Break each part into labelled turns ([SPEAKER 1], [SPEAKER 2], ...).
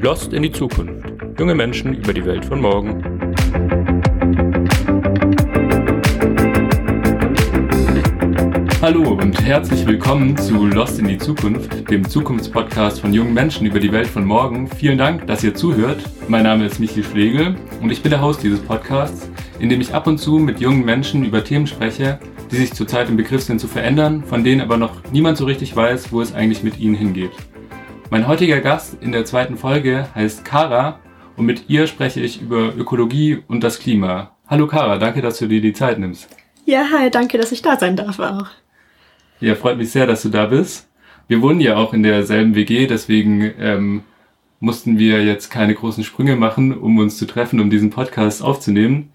[SPEAKER 1] Lost in die Zukunft. Junge Menschen über die Welt von morgen. Hallo und herzlich willkommen zu Lost in die Zukunft, dem Zukunftspodcast von jungen Menschen über die Welt von morgen. Vielen Dank, dass ihr zuhört. Mein Name ist Michi Schlegel und ich bin der Host dieses Podcasts, in dem ich ab und zu mit jungen Menschen über Themen spreche, die sich zurzeit im Begriff sind zu verändern, von denen aber noch niemand so richtig weiß, wo es eigentlich mit ihnen hingeht. Mein heutiger Gast in der zweiten Folge heißt Kara und mit ihr spreche ich über Ökologie und das Klima. Hallo Kara, danke, dass du dir die Zeit nimmst.
[SPEAKER 2] Ja, hi, danke, dass ich da sein darf auch.
[SPEAKER 1] Ja, freut mich sehr, dass du da bist. Wir wohnen ja auch in derselben WG, deswegen ähm, mussten wir jetzt keine großen Sprünge machen, um uns zu treffen, um diesen Podcast aufzunehmen.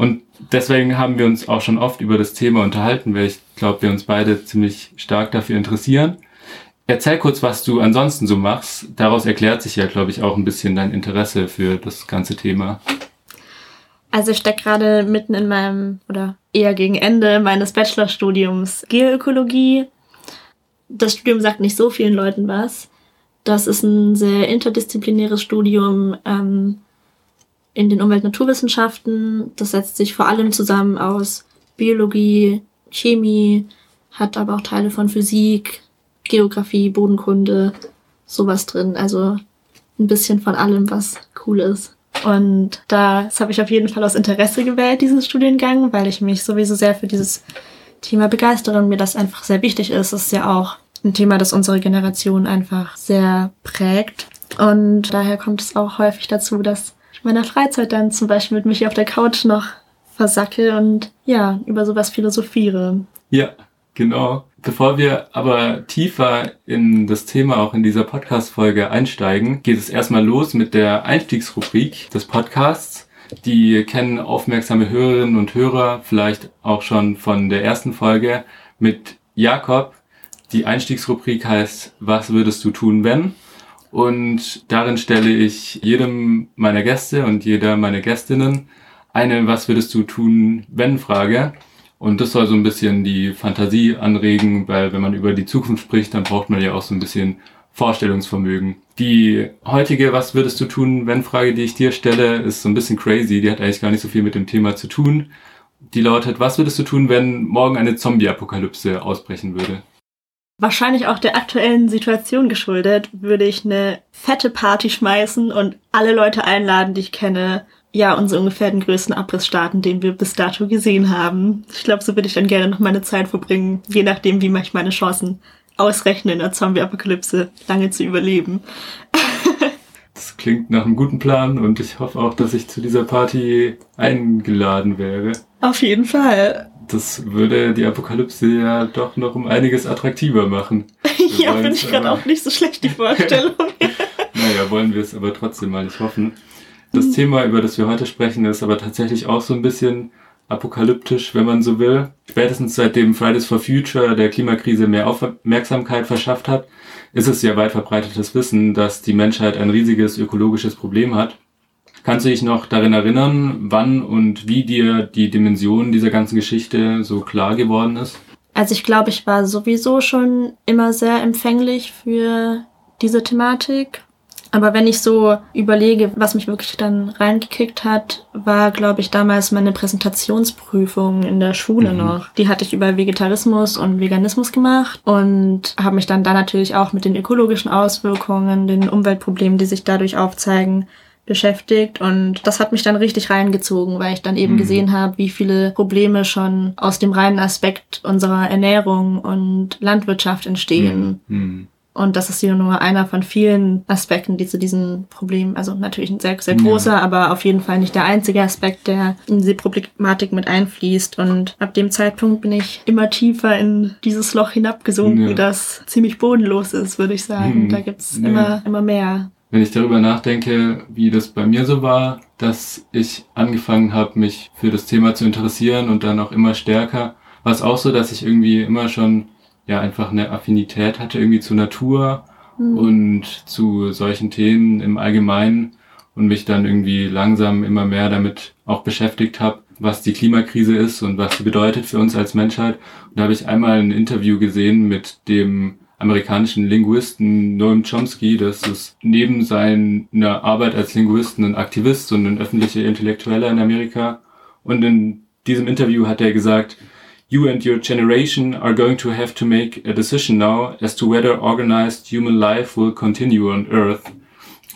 [SPEAKER 1] Und deswegen haben wir uns auch schon oft über das Thema unterhalten, weil ich glaube, wir uns beide ziemlich stark dafür interessieren. Erzähl kurz, was du ansonsten so machst. Daraus erklärt sich ja, glaube ich, auch ein bisschen dein Interesse für das ganze Thema.
[SPEAKER 2] Also ich stecke gerade mitten in meinem, oder eher gegen Ende meines Bachelorstudiums Geoökologie. Das Studium sagt nicht so vielen Leuten was. Das ist ein sehr interdisziplinäres Studium ähm, in den Umwelt-Naturwissenschaften. Das setzt sich vor allem zusammen aus Biologie, Chemie, hat aber auch Teile von Physik, Geografie, Bodenkunde, sowas drin. Also ein bisschen von allem, was cool ist. Und das habe ich auf jeden Fall aus Interesse gewählt, diesen Studiengang, weil ich mich sowieso sehr für dieses Thema begeistere und mir das einfach sehr wichtig ist. Es ist ja auch ein Thema, das unsere Generation einfach sehr prägt. Und daher kommt es auch häufig dazu, dass meiner Freizeit dann zum Beispiel mit mich auf der Couch noch versacke und ja, über sowas philosophiere.
[SPEAKER 1] Ja, genau. Bevor wir aber tiefer in das Thema auch in dieser Podcast-Folge einsteigen, geht es erstmal los mit der Einstiegsrubrik des Podcasts. Die kennen aufmerksame Hörerinnen und Hörer vielleicht auch schon von der ersten Folge mit Jakob. Die Einstiegsrubrik heißt Was würdest du tun, wenn? Und darin stelle ich jedem meiner Gäste und jeder meiner Gästinnen eine Was würdest du tun, wenn Frage. Und das soll so ein bisschen die Fantasie anregen, weil wenn man über die Zukunft spricht, dann braucht man ja auch so ein bisschen Vorstellungsvermögen. Die heutige Was würdest du tun, wenn Frage, die ich dir stelle, ist so ein bisschen crazy. Die hat eigentlich gar nicht so viel mit dem Thema zu tun. Die lautet, was würdest du tun, wenn morgen eine Zombie-Apokalypse ausbrechen würde?
[SPEAKER 2] Wahrscheinlich auch der aktuellen Situation geschuldet, würde ich eine fette Party schmeißen und alle Leute einladen, die ich kenne, ja, und so ungefähr den größten Abriss starten, den wir bis dato gesehen haben. Ich glaube, so würde ich dann gerne noch meine Zeit verbringen, je nachdem, wie man meine Chancen ausrechne, in der Zombie-Apokalypse lange zu überleben.
[SPEAKER 1] das klingt nach einem guten Plan und ich hoffe auch, dass ich zu dieser Party eingeladen wäre.
[SPEAKER 2] Auf jeden Fall.
[SPEAKER 1] Das würde die Apokalypse ja doch noch um einiges attraktiver machen.
[SPEAKER 2] ja, finde ich gerade auch nicht so schlecht, die Vorstellung.
[SPEAKER 1] naja, wollen wir es aber trotzdem mal nicht hoffen. Das mhm. Thema, über das wir heute sprechen, ist aber tatsächlich auch so ein bisschen apokalyptisch, wenn man so will. Spätestens seitdem Fridays for Future der Klimakrise mehr Aufmerksamkeit verschafft hat, ist es ja weit verbreitetes Wissen, dass die Menschheit ein riesiges ökologisches Problem hat. Kannst du dich noch darin erinnern, wann und wie dir die Dimension dieser ganzen Geschichte so klar geworden ist?
[SPEAKER 2] Also ich glaube, ich war sowieso schon immer sehr empfänglich für diese Thematik aber wenn ich so überlege, was mich wirklich dann reingekickt hat, war, glaube ich, damals meine Präsentationsprüfung in der Schule mhm. noch. Die hatte ich über Vegetarismus und Veganismus gemacht und habe mich dann da natürlich auch mit den ökologischen Auswirkungen, den Umweltproblemen, die sich dadurch aufzeigen, beschäftigt und das hat mich dann richtig reingezogen, weil ich dann eben mhm. gesehen habe, wie viele Probleme schon aus dem reinen Aspekt unserer Ernährung und Landwirtschaft entstehen. Mhm. mhm. Und das ist hier nur einer von vielen Aspekten, die zu diesem Problem, also natürlich ein sehr, sehr großer, ja. aber auf jeden Fall nicht der einzige Aspekt, der in diese Problematik mit einfließt. Und ab dem Zeitpunkt bin ich immer tiefer in dieses Loch hinabgesunken, ja. das ziemlich bodenlos ist, würde ich sagen. Hm. Da gibt's ja. immer, immer mehr.
[SPEAKER 1] Wenn ich darüber nachdenke, wie das bei mir so war, dass ich angefangen habe, mich für das Thema zu interessieren und dann auch immer stärker, war es auch so, dass ich irgendwie immer schon ja einfach eine Affinität hatte irgendwie zur Natur mhm. und zu solchen Themen im Allgemeinen und mich dann irgendwie langsam immer mehr damit auch beschäftigt habe, was die Klimakrise ist und was sie bedeutet für uns als Menschheit. Und da habe ich einmal ein Interview gesehen mit dem amerikanischen Linguisten Noam Chomsky, das ist neben seiner Arbeit als Linguisten ein Aktivist und ein öffentlicher Intellektueller in Amerika. Und in diesem Interview hat er gesagt, You and your generation are going to have to make a decision now as to whether organized human life will continue on Earth.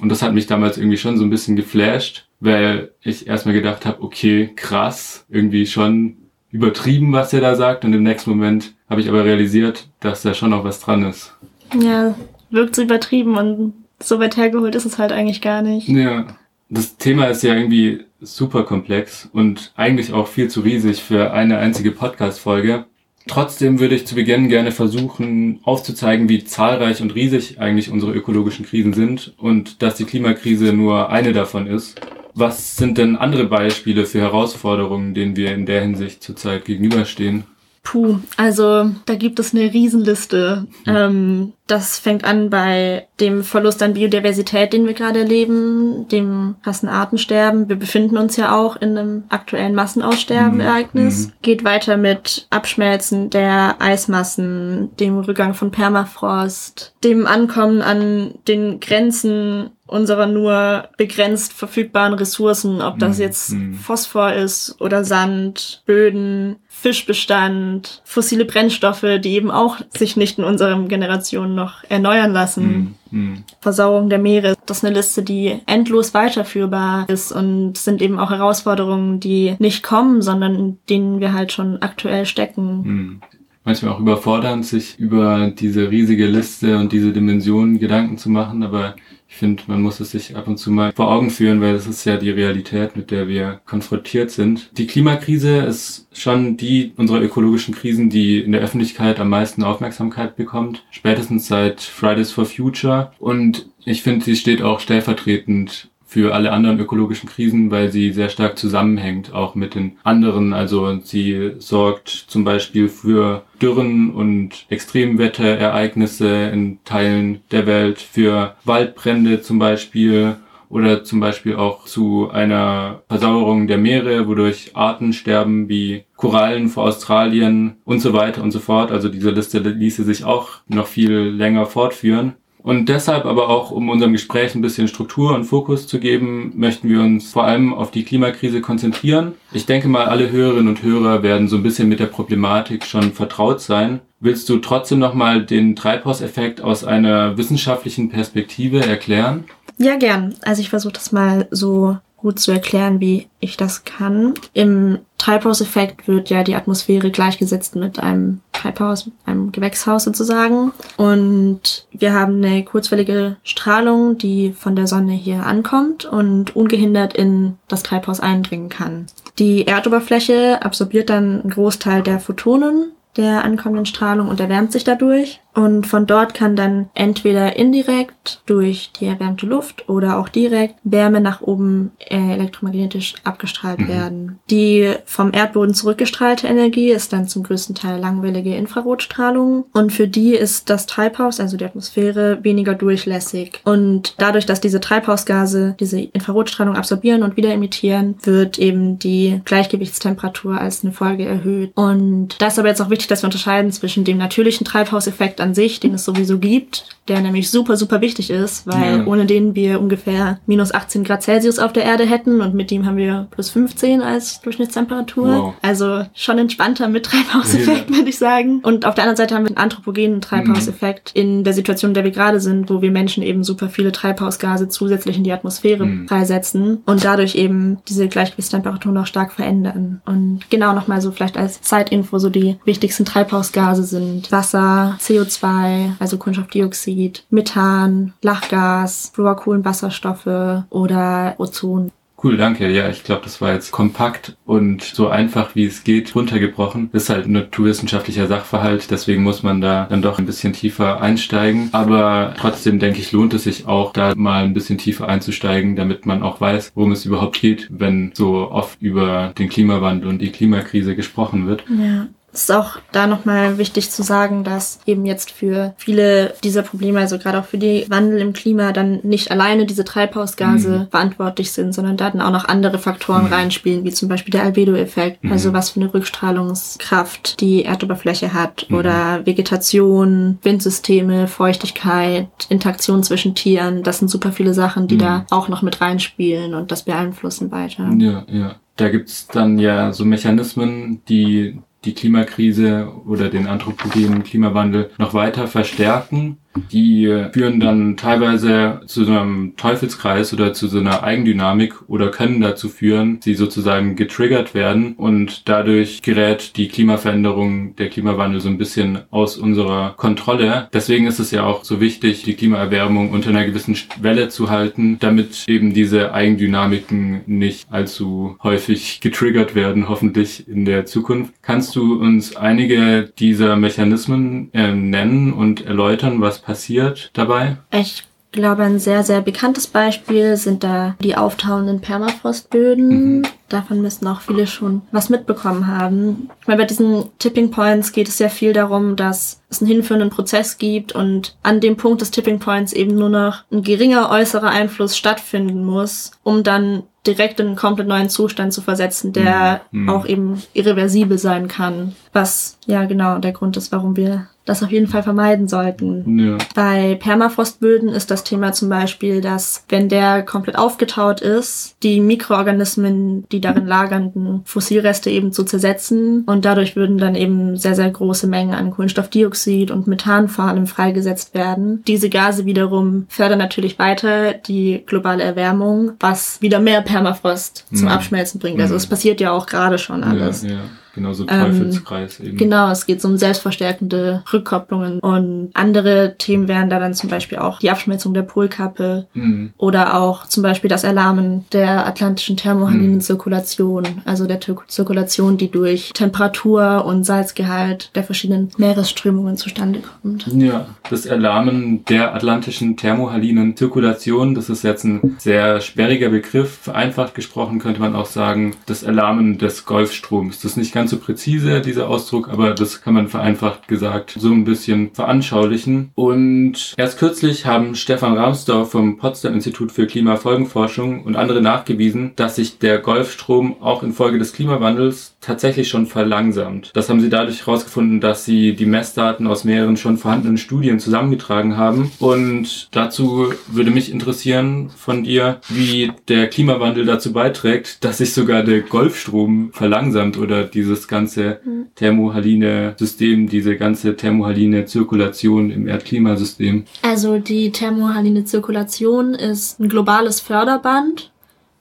[SPEAKER 1] Und das hat mich damals irgendwie schon so ein bisschen geflasht, weil ich erstmal gedacht habe, okay, krass, irgendwie schon übertrieben, was er da sagt. Und im nächsten Moment habe ich aber realisiert, dass da schon noch was dran ist.
[SPEAKER 2] Ja, wirkt so übertrieben und so weit hergeholt ist es halt eigentlich gar nicht.
[SPEAKER 1] Ja, das Thema ist ja irgendwie super komplex und eigentlich auch viel zu riesig für eine einzige Podcast-Folge. Trotzdem würde ich zu Beginn gerne versuchen aufzuzeigen, wie zahlreich und riesig eigentlich unsere ökologischen Krisen sind und dass die Klimakrise nur eine davon ist. Was sind denn andere Beispiele für Herausforderungen, denen wir in der Hinsicht zurzeit gegenüberstehen?
[SPEAKER 2] Puh, also da gibt es eine Riesenliste. Mhm. Ähm, das fängt an bei dem Verlust an Biodiversität, den wir gerade erleben, dem krassen Artensterben. Wir befinden uns ja auch in einem aktuellen Massenaussterbenereignis. Mhm. Geht weiter mit Abschmelzen der Eismassen, dem Rückgang von Permafrost, dem Ankommen an den Grenzen unserer nur begrenzt verfügbaren Ressourcen, ob das mhm. jetzt mhm. Phosphor ist oder Sand, Böden, Fischbestand, fossile Brennstoffe, die eben auch sich nicht in unserer Generation noch erneuern lassen. Mm, mm. Versauerung der Meere. Das ist eine Liste, die endlos weiterführbar ist und sind eben auch Herausforderungen, die nicht kommen, sondern in denen wir halt schon aktuell stecken.
[SPEAKER 1] Manchmal auch überfordernd, sich über diese riesige Liste und diese Dimensionen Gedanken zu machen, aber ich finde, man muss es sich ab und zu mal vor Augen führen, weil das ist ja die Realität, mit der wir konfrontiert sind. Die Klimakrise ist schon die unserer ökologischen Krisen, die in der Öffentlichkeit am meisten Aufmerksamkeit bekommt. Spätestens seit Fridays for Future. Und ich finde, sie steht auch stellvertretend für alle anderen ökologischen Krisen, weil sie sehr stark zusammenhängt, auch mit den anderen. Also sie sorgt zum Beispiel für Dürren und Extremwetterereignisse in Teilen der Welt, für Waldbrände zum Beispiel oder zum Beispiel auch zu einer Versauerung der Meere, wodurch Arten sterben wie Korallen vor Australien und so weiter und so fort. Also diese Liste ließe sich auch noch viel länger fortführen. Und deshalb aber auch, um unserem Gespräch ein bisschen Struktur und Fokus zu geben, möchten wir uns vor allem auf die Klimakrise konzentrieren. Ich denke mal, alle Hörerinnen und Hörer werden so ein bisschen mit der Problematik schon vertraut sein. Willst du trotzdem nochmal den Treibhauseffekt aus einer wissenschaftlichen Perspektive erklären?
[SPEAKER 2] Ja, gern. Also ich versuche das mal so gut zu erklären, wie ich das kann. Im Treibhauseffekt wird ja die Atmosphäre gleichgesetzt mit einem Treibhaus, einem Gewächshaus sozusagen. Und wir haben eine kurzwellige Strahlung, die von der Sonne hier ankommt und ungehindert in das Treibhaus eindringen kann. Die Erdoberfläche absorbiert dann einen Großteil der Photonen der ankommenden Strahlung und erwärmt sich dadurch. Und von dort kann dann entweder indirekt durch die erwärmte Luft oder auch direkt Wärme nach oben äh, elektromagnetisch abgestrahlt mhm. werden. Die vom Erdboden zurückgestrahlte Energie ist dann zum größten Teil langwellige Infrarotstrahlung und für die ist das Treibhaus, also die Atmosphäre, weniger durchlässig. Und dadurch, dass diese Treibhausgase diese Infrarotstrahlung absorbieren und wieder emittieren, wird eben die Gleichgewichtstemperatur als eine Folge erhöht. Und da ist aber jetzt auch wichtig, dass wir unterscheiden zwischen dem natürlichen Treibhauseffekt an sich, den es sowieso gibt, der nämlich super, super wichtig ist, weil ja. ohne den wir ungefähr minus 18 Grad Celsius auf der Erde hätten und mit dem haben wir plus 15 als Durchschnittstemperatur. Wow. Also schon entspannter mit Treibhauseffekt, ja. würde ich sagen. Und auf der anderen Seite haben wir einen anthropogenen Treibhauseffekt mhm. in der Situation, in der wir gerade sind, wo wir Menschen eben super viele Treibhausgase zusätzlich in die Atmosphäre mhm. freisetzen und dadurch eben diese Gleichgewichtstemperatur noch stark verändern. Und genau nochmal so vielleicht als Zeitinfo so die wichtigsten Treibhausgase sind Wasser, CO2, also Kohlenstoffdioxid, Methan, Lachgas, Fluorkohlenwasserstoffe oder Ozon.
[SPEAKER 1] Cool, danke. Ja, ich glaube, das war jetzt kompakt und so einfach wie es geht runtergebrochen. Das ist halt ein naturwissenschaftlicher Sachverhalt, deswegen muss man da dann doch ein bisschen tiefer einsteigen. Aber trotzdem denke ich, lohnt es sich auch, da mal ein bisschen tiefer einzusteigen, damit man auch weiß, worum es überhaupt geht, wenn so oft über den Klimawandel und die Klimakrise gesprochen wird.
[SPEAKER 2] Ja. Es ist auch da nochmal wichtig zu sagen, dass eben jetzt für viele dieser Probleme, also gerade auch für die Wandel im Klima, dann nicht alleine diese Treibhausgase mhm. verantwortlich sind, sondern da dann auch noch andere Faktoren mhm. reinspielen, wie zum Beispiel der Albedo-Effekt, mhm. also was für eine Rückstrahlungskraft die Erdoberfläche hat mhm. oder Vegetation, Windsysteme, Feuchtigkeit, Interaktion zwischen Tieren. Das sind super viele Sachen, die mhm. da auch noch mit reinspielen und das beeinflussen weiter.
[SPEAKER 1] Ja, ja. Da gibt's dann ja so Mechanismen, die die Klimakrise oder den anthropogenen Klimawandel noch weiter verstärken die führen dann teilweise zu so einem Teufelskreis oder zu so einer Eigendynamik oder können dazu führen, sie sozusagen getriggert werden und dadurch gerät die Klimaveränderung, der Klimawandel so ein bisschen aus unserer Kontrolle. Deswegen ist es ja auch so wichtig, die Klimaerwärmung unter einer gewissen Welle zu halten, damit eben diese Eigendynamiken nicht allzu häufig getriggert werden, hoffentlich in der Zukunft. Kannst du uns einige dieser Mechanismen äh, nennen und erläutern, was passiert dabei?
[SPEAKER 2] Ich glaube, ein sehr, sehr bekanntes Beispiel sind da die auftauenden Permafrostböden. Mhm. Davon müssten auch viele schon was mitbekommen haben. Ich meine, bei diesen Tipping Points geht es sehr viel darum, dass es einen hinführenden Prozess gibt und an dem Punkt des Tipping Points eben nur noch ein geringer äußerer Einfluss stattfinden muss, um dann direkt in einen komplett neuen Zustand zu versetzen, der mhm. auch eben irreversibel sein kann. Was ja genau der Grund ist, warum wir das auf jeden Fall vermeiden sollten. Ja. Bei Permafrostböden ist das Thema zum Beispiel, dass wenn der komplett aufgetaut ist, die Mikroorganismen, die darin lagernden Fossilreste eben zu zersetzen und dadurch würden dann eben sehr, sehr große Mengen an Kohlenstoffdioxid und Methan vor allem freigesetzt werden. Diese Gase wiederum fördern natürlich weiter die globale Erwärmung, was wieder mehr Permafrost zum mhm. Abschmelzen bringt. Also es passiert ja auch gerade schon alles. Ja, ja.
[SPEAKER 1] Genau, so Teufelskreis
[SPEAKER 2] ähm, eben. Genau, es geht so um selbstverstärkende Rückkopplungen. Und andere Themen wären da dann zum Beispiel auch die Abschmelzung der Polkappe mhm. oder auch zum Beispiel das Erlahmen der atlantischen thermohalinen mhm. Zirkulation, also der Zirkulation, die durch Temperatur und Salzgehalt der verschiedenen Meeresströmungen zustande kommt.
[SPEAKER 1] Ja, das Erlahmen der atlantischen thermohalinen Zirkulation, das ist jetzt ein sehr sperriger Begriff. Vereinfacht gesprochen könnte man auch sagen, das Erlahmen des Golfstroms. Das ist nicht ganz ganz so präzise, dieser Ausdruck, aber das kann man vereinfacht gesagt so ein bisschen veranschaulichen. Und erst kürzlich haben Stefan Ramsdorf vom Potsdam Institut für Klimafolgenforschung und andere nachgewiesen, dass sich der Golfstrom auch infolge des Klimawandels tatsächlich schon verlangsamt. Das haben sie dadurch herausgefunden, dass sie die Messdaten aus mehreren schon vorhandenen Studien zusammengetragen haben. Und dazu würde mich interessieren von dir, wie der Klimawandel dazu beiträgt, dass sich sogar der Golfstrom verlangsamt oder diese dieses ganze mhm. thermohaline System, diese ganze thermohaline Zirkulation im Erdklimasystem?
[SPEAKER 2] Also die thermohaline Zirkulation ist ein globales Förderband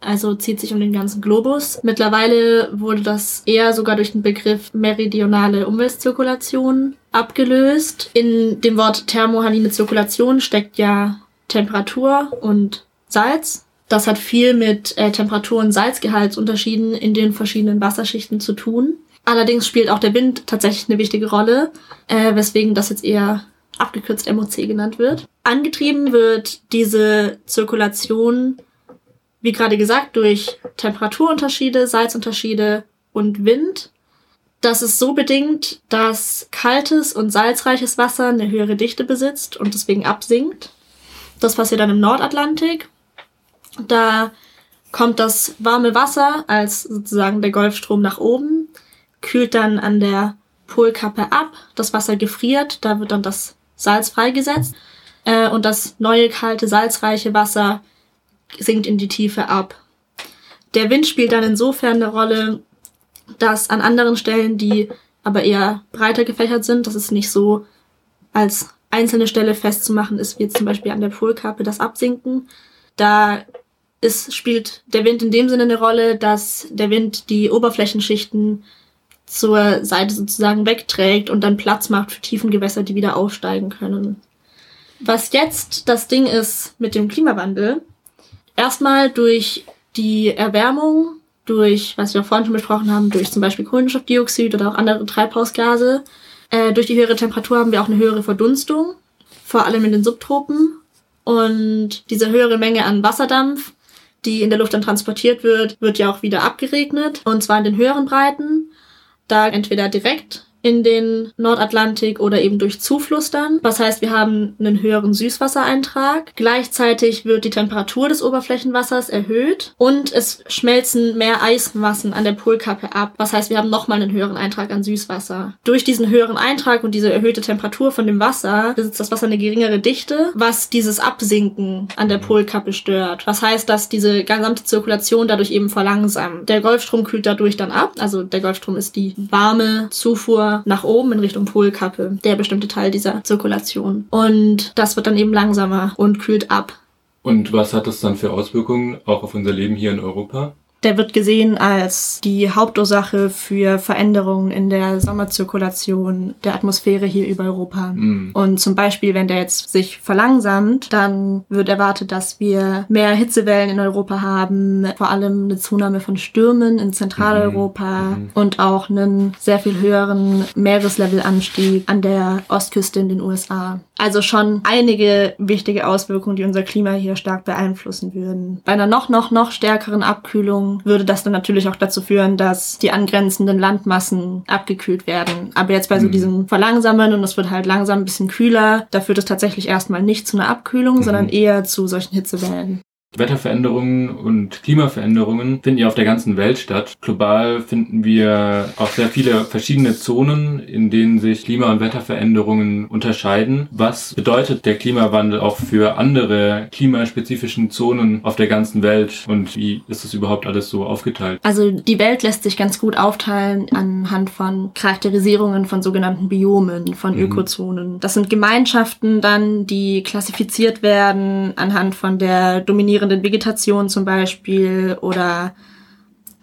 [SPEAKER 2] also zieht sich um den ganzen Globus. Mittlerweile wurde das eher sogar durch den Begriff meridionale Umweltzirkulation abgelöst. In dem Wort thermohaline Zirkulation steckt ja Temperatur und Salz. Das hat viel mit äh, Temperatur- und Salzgehaltsunterschieden in den verschiedenen Wasserschichten zu tun. Allerdings spielt auch der Wind tatsächlich eine wichtige Rolle, äh, weswegen das jetzt eher abgekürzt MOC genannt wird. Angetrieben wird diese Zirkulation, wie gerade gesagt, durch Temperaturunterschiede, Salzunterschiede und Wind. Das ist so bedingt, dass kaltes und salzreiches Wasser eine höhere Dichte besitzt und deswegen absinkt. Das passiert dann im Nordatlantik da kommt das warme Wasser als sozusagen der Golfstrom nach oben, kühlt dann an der Polkappe ab, das Wasser gefriert, da wird dann das Salz freigesetzt äh, und das neue kalte salzreiche Wasser sinkt in die Tiefe ab. Der Wind spielt dann insofern eine Rolle, dass an anderen Stellen, die aber eher breiter gefächert sind, dass es nicht so als einzelne Stelle festzumachen ist, wie jetzt zum Beispiel an der Polkappe das Absinken. Da es spielt der Wind in dem Sinne eine Rolle, dass der Wind die Oberflächenschichten zur Seite sozusagen wegträgt und dann Platz macht für Tiefengewässer, die wieder aufsteigen können. Was jetzt das Ding ist mit dem Klimawandel, erstmal durch die Erwärmung, durch, was wir vorhin schon besprochen haben, durch zum Beispiel Kohlenstoffdioxid oder auch andere Treibhausgase, äh, durch die höhere Temperatur haben wir auch eine höhere Verdunstung, vor allem in den Subtropen. Und diese höhere Menge an Wasserdampf die in der Luft dann transportiert wird, wird ja auch wieder abgeregnet. Und zwar in den höheren Breiten. Da entweder direkt in den Nordatlantik oder eben durch Zufluss dann. Was heißt, wir haben einen höheren Süßwassereintrag. Gleichzeitig wird die Temperatur des Oberflächenwassers erhöht und es schmelzen mehr Eismassen an der Polkappe ab. Was heißt, wir haben nochmal einen höheren Eintrag an Süßwasser. Durch diesen höheren Eintrag und diese erhöhte Temperatur von dem Wasser besitzt das Wasser eine geringere Dichte, was dieses Absinken an der Polkappe stört. Was heißt, dass diese gesamte Zirkulation dadurch eben verlangsamt. Der Golfstrom kühlt dadurch dann ab. Also der Golfstrom ist die warme Zufuhr nach oben in Richtung Polkappe, der bestimmte Teil dieser Zirkulation. Und das wird dann eben langsamer und kühlt ab.
[SPEAKER 1] Und was hat das dann für Auswirkungen auch auf unser Leben hier in Europa?
[SPEAKER 2] Der wird gesehen als die Hauptursache für Veränderungen in der Sommerzirkulation der Atmosphäre hier über Europa. Mhm. Und zum Beispiel, wenn der jetzt sich verlangsamt, dann wird erwartet, dass wir mehr Hitzewellen in Europa haben, vor allem eine Zunahme von Stürmen in Zentraleuropa mhm. und auch einen sehr viel höheren Meereslevelanstieg an der Ostküste in den USA. Also schon einige wichtige Auswirkungen, die unser Klima hier stark beeinflussen würden. Bei einer noch, noch, noch stärkeren Abkühlung würde das dann natürlich auch dazu führen, dass die angrenzenden Landmassen abgekühlt werden. Aber jetzt bei so mhm. diesem Verlangsamen und es wird halt langsam ein bisschen kühler, da führt es tatsächlich erstmal nicht zu einer Abkühlung, mhm. sondern eher zu solchen Hitzewellen.
[SPEAKER 1] Wetterveränderungen und Klimaveränderungen finden ja auf der ganzen Welt statt. Global finden wir auch sehr viele verschiedene Zonen, in denen sich Klima- und Wetterveränderungen unterscheiden. Was bedeutet der Klimawandel auch für andere klimaspezifischen Zonen auf der ganzen Welt und wie ist das überhaupt alles so aufgeteilt?
[SPEAKER 2] Also die Welt lässt sich ganz gut aufteilen anhand von Charakterisierungen von sogenannten Biomen, von mhm. Ökozonen. Das sind Gemeinschaften dann, die klassifiziert werden anhand von der dominierenden florierenden Vegetation zum Beispiel oder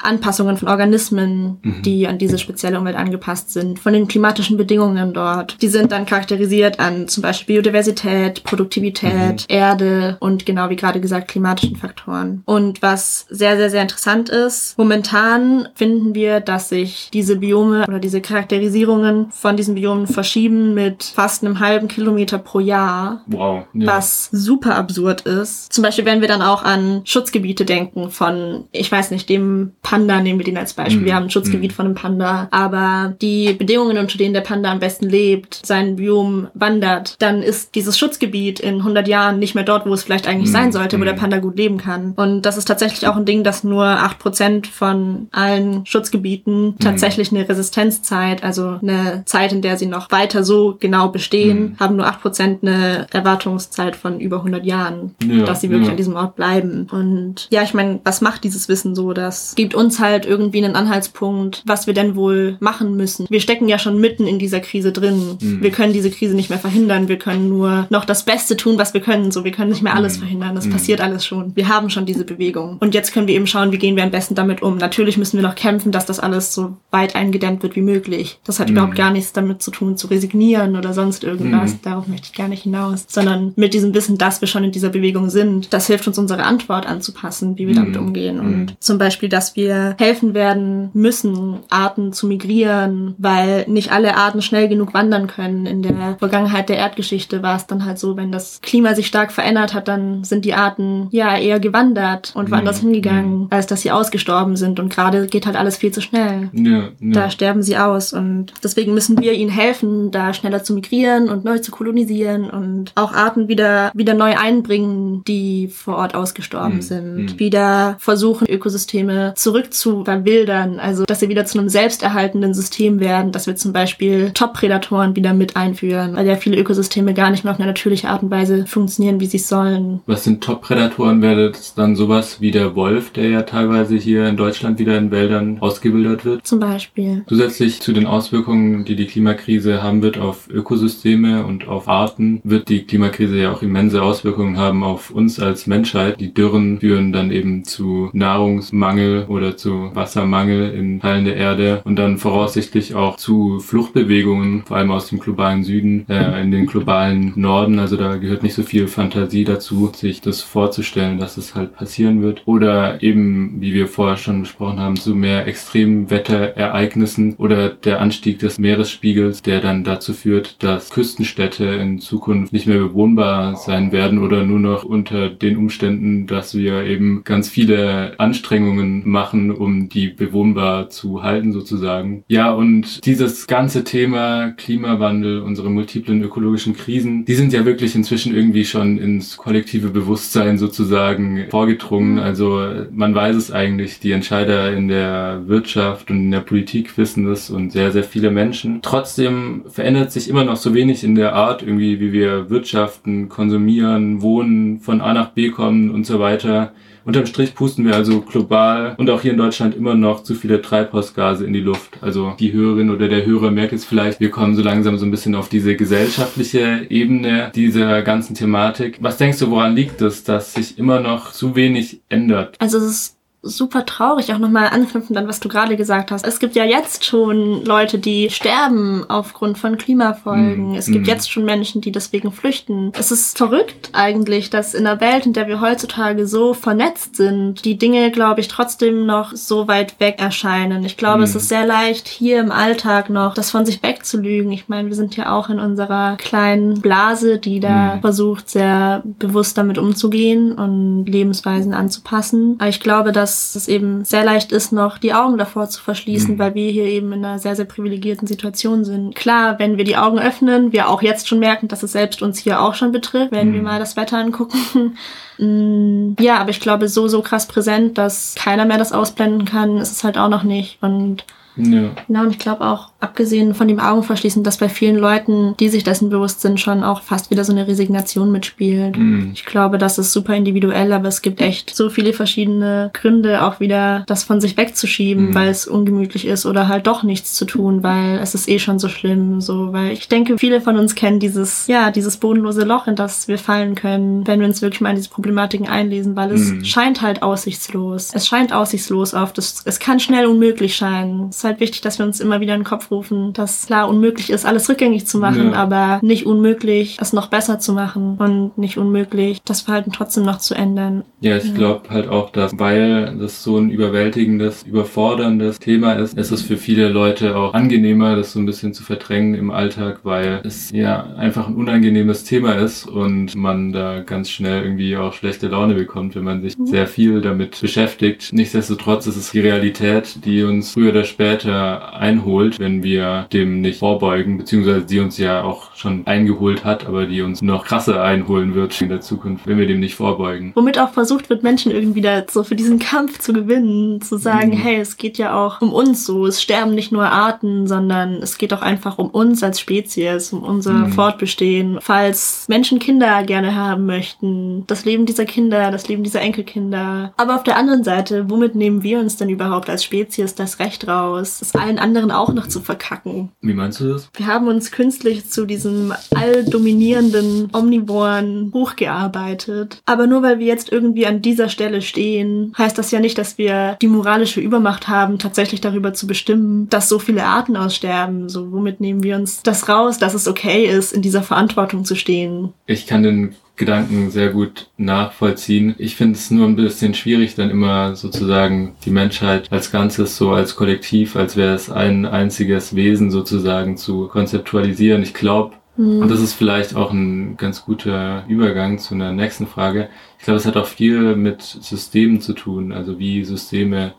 [SPEAKER 2] Anpassungen von Organismen, mhm. die an diese spezielle Umwelt angepasst sind, von den klimatischen Bedingungen dort. Die sind dann charakterisiert an zum Beispiel Biodiversität, Produktivität, mhm. Erde und genau wie gerade gesagt klimatischen Faktoren. Und was sehr, sehr, sehr interessant ist, momentan finden wir, dass sich diese Biome oder diese Charakterisierungen von diesen Biomen verschieben mit fast einem halben Kilometer pro Jahr.
[SPEAKER 1] Wow.
[SPEAKER 2] Ja. Was super absurd ist. Zum Beispiel, wenn wir dann auch an Schutzgebiete denken von, ich weiß nicht, dem Panda nehmen wir den als Beispiel. Mhm. Wir haben ein Schutzgebiet mhm. von einem Panda, aber die Bedingungen, unter denen der Panda am besten lebt, sein Biom wandert, dann ist dieses Schutzgebiet in 100 Jahren nicht mehr dort, wo es vielleicht eigentlich mhm. sein sollte, wo der mhm. Panda gut leben kann. Und das ist tatsächlich auch ein Ding, dass nur 8% von allen Schutzgebieten mhm. tatsächlich eine Resistenzzeit, also eine Zeit, in der sie noch weiter so genau bestehen, mhm. haben nur 8% eine Erwartungszeit von über 100 Jahren, ja, dass sie wirklich ja. an diesem Ort bleiben. Und ja, ich meine, was macht dieses Wissen so? Das gibt uns halt irgendwie einen Anhaltspunkt, was wir denn wohl machen müssen. Wir stecken ja schon mitten in dieser Krise drin. Mhm. Wir können diese Krise nicht mehr verhindern. Wir können nur noch das Beste tun, was wir können. So, wir können nicht mehr alles mhm. verhindern. Das mhm. passiert alles schon. Wir haben schon diese Bewegung. Und jetzt können wir eben schauen, wie gehen wir am besten damit um. Natürlich müssen wir noch kämpfen, dass das alles so weit eingedämmt wird wie möglich. Das hat mhm. überhaupt gar nichts damit zu tun, zu resignieren oder sonst irgendwas. Mhm. Darauf möchte ich gar nicht hinaus. Sondern mit diesem Wissen, dass wir schon in dieser Bewegung sind, das hilft uns, unsere Antwort anzupassen, wie wir damit mhm. umgehen. Und zum Beispiel, dass wir wir helfen werden müssen, Arten zu migrieren, weil nicht alle Arten schnell genug wandern können. In der Vergangenheit der Erdgeschichte war es dann halt so, wenn das Klima sich stark verändert hat, dann sind die Arten ja eher gewandert und woanders mhm. hingegangen, mhm. als dass sie ausgestorben sind. Und gerade geht halt alles viel zu schnell. Ja, ja. Da sterben sie aus. Und deswegen müssen wir ihnen helfen, da schneller zu migrieren und neu zu kolonisieren und auch Arten wieder, wieder neu einbringen, die vor Ort ausgestorben mhm. sind. Mhm. Wieder versuchen, Ökosysteme zurück zurück zu verwildern, also dass sie wieder zu einem selbsterhaltenden System werden, dass wir zum Beispiel Top-Prädatoren wieder mit einführen, weil ja viele Ökosysteme gar nicht mehr auf eine natürliche Art und Weise funktionieren, wie sie sollen.
[SPEAKER 1] Was sind Top-Prädatoren? Wäre das dann sowas wie der Wolf, der ja teilweise hier in Deutschland wieder in Wäldern ausgebildet wird?
[SPEAKER 2] Zum Beispiel.
[SPEAKER 1] Zusätzlich zu den Auswirkungen, die die Klimakrise haben wird auf Ökosysteme und auf Arten, wird die Klimakrise ja auch immense Auswirkungen haben auf uns als Menschheit. Die Dürren führen dann eben zu Nahrungsmangel oder oder zu Wassermangel in Teilen der Erde und dann voraussichtlich auch zu Fluchtbewegungen, vor allem aus dem globalen Süden äh, in den globalen Norden. Also da gehört nicht so viel Fantasie dazu, sich das vorzustellen, dass es halt passieren wird. Oder eben, wie wir vorher schon besprochen haben, zu mehr extremen Wetterereignissen oder der Anstieg des Meeresspiegels, der dann dazu führt, dass Küstenstädte in Zukunft nicht mehr bewohnbar sein werden oder nur noch unter den Umständen, dass wir eben ganz viele Anstrengungen machen, machen, um die bewohnbar zu halten sozusagen. Ja, und dieses ganze Thema Klimawandel, unsere multiplen ökologischen Krisen, die sind ja wirklich inzwischen irgendwie schon ins kollektive Bewusstsein sozusagen vorgedrungen. Also man weiß es eigentlich, die Entscheider in der Wirtschaft und in der Politik wissen das und sehr, sehr viele Menschen. Trotzdem verändert sich immer noch so wenig in der Art irgendwie, wie wir wirtschaften, konsumieren, wohnen, von A nach B kommen und so weiter. Unterm Strich pusten wir also global und auch hier in Deutschland immer noch zu viele Treibhausgase in die Luft. Also die Hörerin oder der Hörer merkt jetzt vielleicht, wir kommen so langsam so ein bisschen auf diese gesellschaftliche Ebene dieser ganzen Thematik. Was denkst du, woran liegt es, dass sich immer noch zu wenig ändert?
[SPEAKER 2] Also es ist super traurig, auch nochmal anknüpfend an, was du gerade gesagt hast. Es gibt ja jetzt schon Leute, die sterben aufgrund von Klimafolgen. Mm, es gibt mm. jetzt schon Menschen, die deswegen flüchten. Es ist verrückt eigentlich, dass in der Welt, in der wir heutzutage so vernetzt sind, die Dinge, glaube ich, trotzdem noch so weit weg erscheinen. Ich glaube, mm. es ist sehr leicht, hier im Alltag noch das von sich wegzulügen. Ich meine, wir sind ja auch in unserer kleinen Blase, die da versucht, sehr bewusst damit umzugehen und Lebensweisen anzupassen. Aber ich glaube, dass dass es eben sehr leicht ist, noch die Augen davor zu verschließen, mhm. weil wir hier eben in einer sehr, sehr privilegierten Situation sind. Klar, wenn wir die Augen öffnen, wir auch jetzt schon merken, dass es selbst uns hier auch schon betrifft, wenn mhm. wir mal das Wetter angucken. Mm, ja, aber ich glaube, so, so krass präsent, dass keiner mehr das ausblenden kann, ist es halt auch noch nicht. Und ja. Genau, und ich glaube auch, abgesehen von dem Augenverschließen, dass bei vielen Leuten, die sich dessen bewusst sind, schon auch fast wieder so eine Resignation mitspielt. Mhm. Ich glaube, das ist super individuell, aber es gibt echt so viele verschiedene Gründe, auch wieder das von sich wegzuschieben, mhm. weil es ungemütlich ist oder halt doch nichts zu tun, weil es ist eh schon so schlimm, so, weil ich denke, viele von uns kennen dieses, ja, dieses bodenlose Loch, in das wir fallen können, wenn wir uns wirklich mal in diese Problematiken einlesen, weil es mhm. scheint halt aussichtslos. Es scheint aussichtslos auf das, es kann schnell unmöglich scheinen. Es halt wichtig, dass wir uns immer wieder in den Kopf rufen, dass klar unmöglich ist, alles rückgängig zu machen, ja. aber nicht unmöglich, es noch besser zu machen und nicht unmöglich, das Verhalten trotzdem noch zu ändern.
[SPEAKER 1] Ja, ich ja. glaube halt auch, dass weil das so ein überwältigendes, überforderndes Thema ist, ist es für viele Leute auch angenehmer, das so ein bisschen zu verdrängen im Alltag, weil es ja einfach ein unangenehmes Thema ist und man da ganz schnell irgendwie auch schlechte Laune bekommt, wenn man sich mhm. sehr viel damit beschäftigt. Nichtsdestotrotz ist es die Realität, die uns früher oder später einholt, wenn wir dem nicht vorbeugen, beziehungsweise die uns ja auch schon eingeholt hat, aber die uns noch krasser einholen wird in der Zukunft, wenn wir dem nicht vorbeugen.
[SPEAKER 2] Womit auch versucht wird, Menschen irgendwie da so für diesen Kampf zu gewinnen, zu sagen, mhm. hey, es geht ja auch um uns so, es sterben nicht nur Arten, sondern es geht auch einfach um uns als Spezies, um unser mhm. Fortbestehen. Falls Menschen Kinder gerne haben möchten, das Leben dieser Kinder, das Leben dieser Enkelkinder. Aber auf der anderen Seite, womit nehmen wir uns denn überhaupt als Spezies das Recht raus, es allen anderen auch noch zu verkacken?
[SPEAKER 1] Wie meinst du das?
[SPEAKER 2] Wir haben uns künstlich zu diesem alldominierenden Omnivoren hochgearbeitet. Aber nur weil wir jetzt irgendwie an dieser Stelle stehen, heißt das ja nicht, dass wir die moralische Übermacht haben, tatsächlich darüber zu bestimmen, dass so viele Arten aussterben. So, womit nehmen wir uns das raus, dass es okay ist, in dieser Verantwortung zu stehen?
[SPEAKER 1] Ich kann den Gedanken sehr gut nachvollziehen. Ich finde es nur ein bisschen schwierig, dann immer sozusagen die Menschheit als Ganzes so als Kollektiv, als wäre es ein einziges Wesen sozusagen zu konzeptualisieren. Ich glaube, mhm. und das ist vielleicht auch ein ganz guter Übergang zu einer nächsten Frage. Ich glaube, es hat auch viel mit Systemen zu tun, also wie Systeme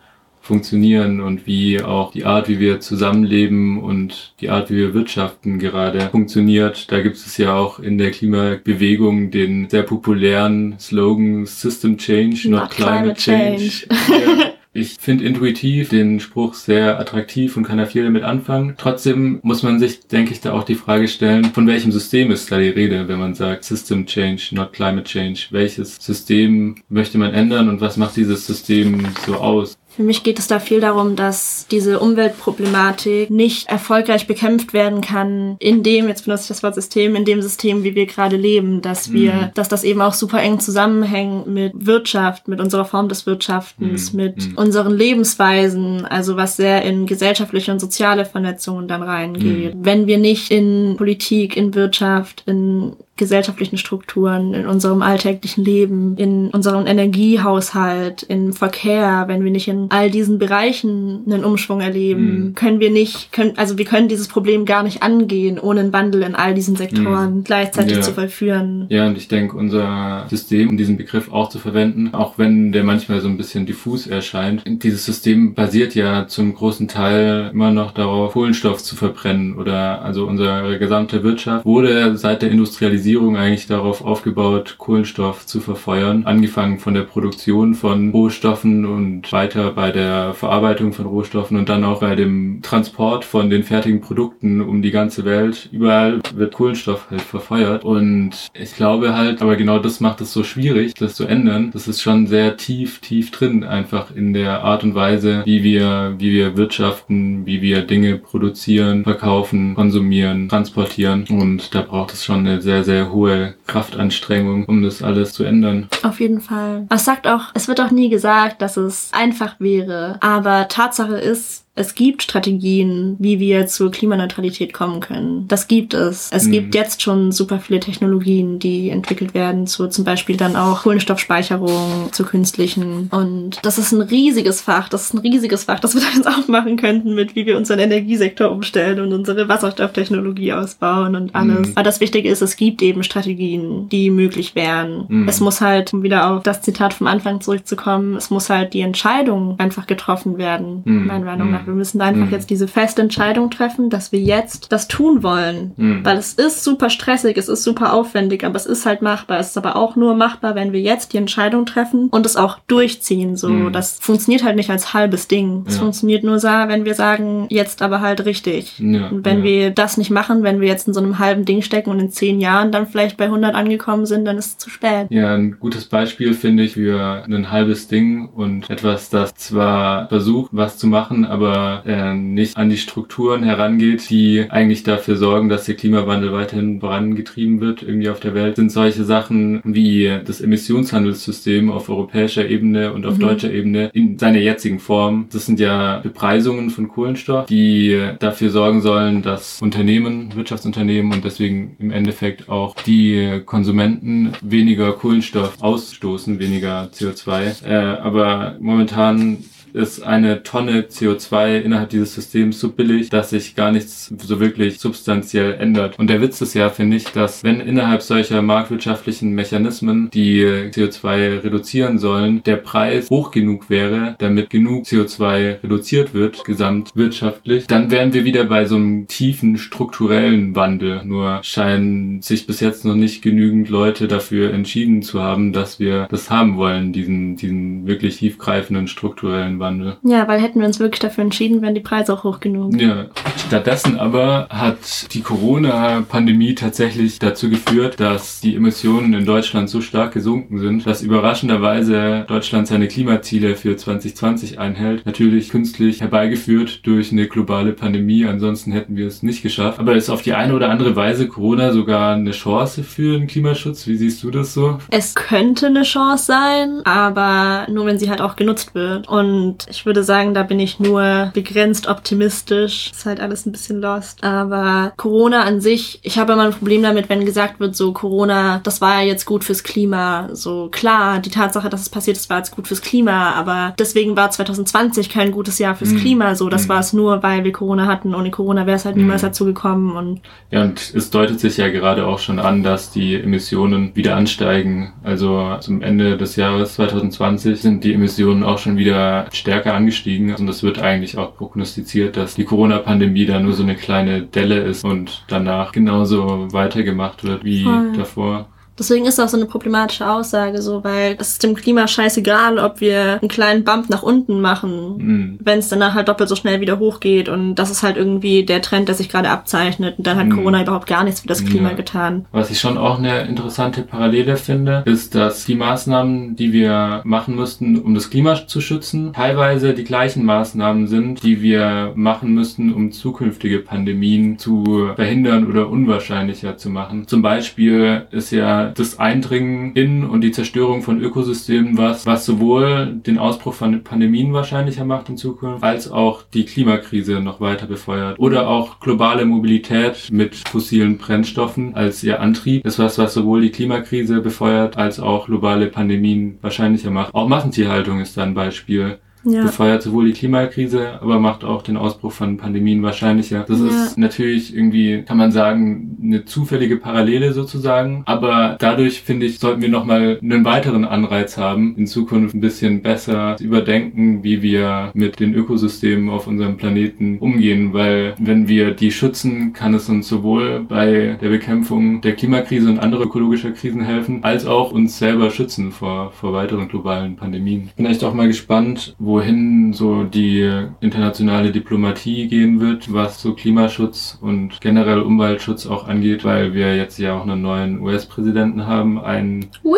[SPEAKER 1] funktionieren und wie auch die Art, wie wir zusammenleben und die Art, wie wir wirtschaften gerade funktioniert. Da gibt es ja auch in der Klimabewegung den sehr populären Slogan System Change, not, not climate, Change. change. Ich finde intuitiv den Spruch sehr attraktiv und kann da viel damit anfangen. Trotzdem muss man sich, denke ich, da auch die Frage stellen, von welchem System ist da die Rede, wenn man sagt System Change, not Climate Change. Welches System möchte man ändern und was macht dieses System so aus?
[SPEAKER 2] Für mich geht es da viel darum, dass diese Umweltproblematik nicht erfolgreich bekämpft werden kann, in dem, jetzt benutze ich das Wort System, in dem System, wie wir gerade leben, dass wir, mm. dass das eben auch super eng zusammenhängt mit Wirtschaft, mit unserer Form des Wirtschaftens, mm. mit mm. unseren Lebensweisen, also was sehr in gesellschaftliche und soziale Vernetzungen dann reingeht. Wenn wir nicht in Politik, in Wirtschaft, in gesellschaftlichen Strukturen, in unserem alltäglichen Leben, in unserem Energiehaushalt, im Verkehr, wenn wir nicht in all diesen Bereichen einen Umschwung erleben, mhm. können wir nicht, können, also wir können dieses Problem gar nicht angehen, ohne einen Wandel in all diesen Sektoren mhm. gleichzeitig ja. zu vollführen.
[SPEAKER 1] Ja, und ich denke, unser System, um diesen Begriff auch zu verwenden, auch wenn der manchmal so ein bisschen diffus erscheint, dieses System basiert ja zum großen Teil immer noch darauf, Kohlenstoff zu verbrennen oder also unsere gesamte Wirtschaft wurde seit der Industrialisierung eigentlich darauf aufgebaut, Kohlenstoff zu verfeuern, angefangen von der Produktion von Rohstoffen und weiter bei der Verarbeitung von Rohstoffen und dann auch bei dem Transport von den fertigen Produkten um die ganze Welt. Überall wird Kohlenstoff halt verfeuert und ich glaube halt, aber genau das macht es so schwierig, das zu ändern. Das ist schon sehr tief, tief drin einfach in der Art und Weise, wie wir, wie wir wirtschaften, wie wir Dinge produzieren, verkaufen, konsumieren, transportieren und da braucht es schon eine sehr, sehr hohe Kraftanstrengung, um das alles zu ändern.
[SPEAKER 2] Auf jeden Fall. Es sagt auch, es wird auch nie gesagt, dass es einfach wäre, aber Tatsache ist, es gibt Strategien, wie wir zur Klimaneutralität kommen können. Das gibt es. Es mhm. gibt jetzt schon super viele Technologien, die entwickelt werden, zu zum Beispiel dann auch Kohlenstoffspeicherung, zu künstlichen. Und das ist ein riesiges Fach. Das ist ein riesiges Fach, das wir dann jetzt auch machen könnten mit, wie wir unseren Energiesektor umstellen und unsere Wasserstofftechnologie ausbauen und alles. Mhm. Aber das Wichtige ist, es gibt eben Strategien, die möglich wären. Mhm. Es muss halt, um wieder auf das Zitat vom Anfang zurückzukommen, es muss halt die Entscheidung einfach getroffen werden, mhm. meiner Meinung nach. Wir müssen einfach mhm. jetzt diese feste Entscheidung treffen, dass wir jetzt das tun wollen. Mhm. Weil es ist super stressig, es ist super aufwendig, aber es ist halt machbar. Es ist aber auch nur machbar, wenn wir jetzt die Entscheidung treffen und es auch durchziehen. So, mhm. das funktioniert halt nicht als halbes Ding. Es ja. funktioniert nur so, wenn wir sagen, jetzt aber halt richtig. Ja, und wenn ja. wir das nicht machen, wenn wir jetzt in so einem halben Ding stecken und in zehn Jahren dann vielleicht bei 100 angekommen sind, dann ist es zu spät.
[SPEAKER 1] Ja, ein gutes Beispiel finde ich für ein halbes Ding und etwas, das zwar versucht, was zu machen, aber aber äh, nicht an die Strukturen herangeht, die eigentlich dafür sorgen, dass der Klimawandel weiterhin vorangetrieben wird irgendwie auf der Welt, sind solche Sachen wie das Emissionshandelssystem auf europäischer Ebene und auf mhm. deutscher Ebene in seiner jetzigen Form. Das sind ja Bepreisungen von Kohlenstoff, die dafür sorgen sollen, dass Unternehmen, Wirtschaftsunternehmen und deswegen im Endeffekt auch die Konsumenten weniger Kohlenstoff ausstoßen, weniger CO2. Äh, aber momentan ist eine Tonne CO2 innerhalb dieses Systems so billig, dass sich gar nichts so wirklich substanziell ändert. Und der Witz ist ja, finde ich, dass wenn innerhalb solcher marktwirtschaftlichen Mechanismen, die CO2 reduzieren sollen, der Preis hoch genug wäre, damit genug CO2 reduziert wird, gesamtwirtschaftlich, dann wären wir wieder bei so einem tiefen strukturellen Wandel. Nur scheinen sich bis jetzt noch nicht genügend Leute dafür entschieden zu haben, dass wir das haben wollen, diesen, diesen wirklich tiefgreifenden strukturellen Wandel.
[SPEAKER 2] Ja, weil hätten wir uns wirklich dafür entschieden, wären die Preise auch hoch genug.
[SPEAKER 1] Ja. Stattdessen aber hat die Corona-Pandemie tatsächlich dazu geführt, dass die Emissionen in Deutschland so stark gesunken sind, dass überraschenderweise Deutschland seine Klimaziele für 2020 einhält. Natürlich künstlich herbeigeführt durch eine globale Pandemie, ansonsten hätten wir es nicht geschafft. Aber ist auf die eine oder andere Weise Corona sogar eine Chance für den Klimaschutz? Wie siehst du das so?
[SPEAKER 2] Es könnte eine Chance sein, aber nur wenn sie halt auch genutzt wird. Und und ich würde sagen, da bin ich nur begrenzt optimistisch. Ist halt alles ein bisschen lost. Aber Corona an sich, ich habe immer ein Problem damit, wenn gesagt wird, so Corona, das war ja jetzt gut fürs Klima. So klar, die Tatsache, dass es passiert ist, war jetzt gut fürs Klima. Aber deswegen war 2020 kein gutes Jahr fürs mhm. Klima. So, das mhm. war es nur, weil wir Corona hatten. Ohne Corona wäre es halt niemals mhm. dazu gekommen. Und
[SPEAKER 1] ja, und es deutet sich ja gerade auch schon an, dass die Emissionen wieder ansteigen. Also zum Ende des Jahres 2020 sind die Emissionen auch schon wieder stärker angestiegen. Und es wird eigentlich auch prognostiziert, dass die Corona-Pandemie da nur so eine kleine Delle ist und danach genauso weitergemacht wird wie Voll. davor.
[SPEAKER 2] Deswegen ist das so eine problematische Aussage, so, weil es ist dem Klima scheißegal, ob wir einen kleinen Bump nach unten machen, mhm. wenn es danach halt doppelt so schnell wieder hochgeht. Und das ist halt irgendwie der Trend, der sich gerade abzeichnet. Und dann hat mhm. Corona überhaupt gar nichts für das Klima ja. getan.
[SPEAKER 1] Was ich schon auch eine interessante Parallele finde, ist, dass die Maßnahmen, die wir machen müssten, um das Klima zu schützen, teilweise die gleichen Maßnahmen sind, die wir machen müssten, um zukünftige Pandemien zu verhindern oder unwahrscheinlicher zu machen. Zum Beispiel ist ja ja das Eindringen in und die Zerstörung von Ökosystemen was, was sowohl den Ausbruch von Pandemien wahrscheinlicher macht in Zukunft, als auch die Klimakrise noch weiter befeuert. Oder auch globale Mobilität mit fossilen Brennstoffen als ihr Antrieb ist was, was sowohl die Klimakrise befeuert, als auch globale Pandemien wahrscheinlicher macht. Auch Massentierhaltung ist da ein Beispiel ja. befeuert sowohl die Klimakrise, aber macht auch den Ausbruch von Pandemien wahrscheinlicher. Das ja. ist natürlich irgendwie, kann man sagen, eine zufällige Parallele sozusagen. Aber dadurch, finde ich, sollten wir nochmal einen weiteren Anreiz haben, in Zukunft ein bisschen besser zu überdenken, wie wir mit den Ökosystemen auf unserem Planeten umgehen. Weil wenn wir die schützen, kann es uns sowohl bei der Bekämpfung der Klimakrise und anderer ökologischer Krisen helfen, als auch uns selber schützen vor, vor weiteren globalen Pandemien. Bin echt auch mal gespannt, wo wohin so die internationale Diplomatie gehen wird, was so Klimaschutz und generell Umweltschutz auch angeht, weil wir jetzt ja auch einen neuen US-Präsidenten haben, einen, Woo!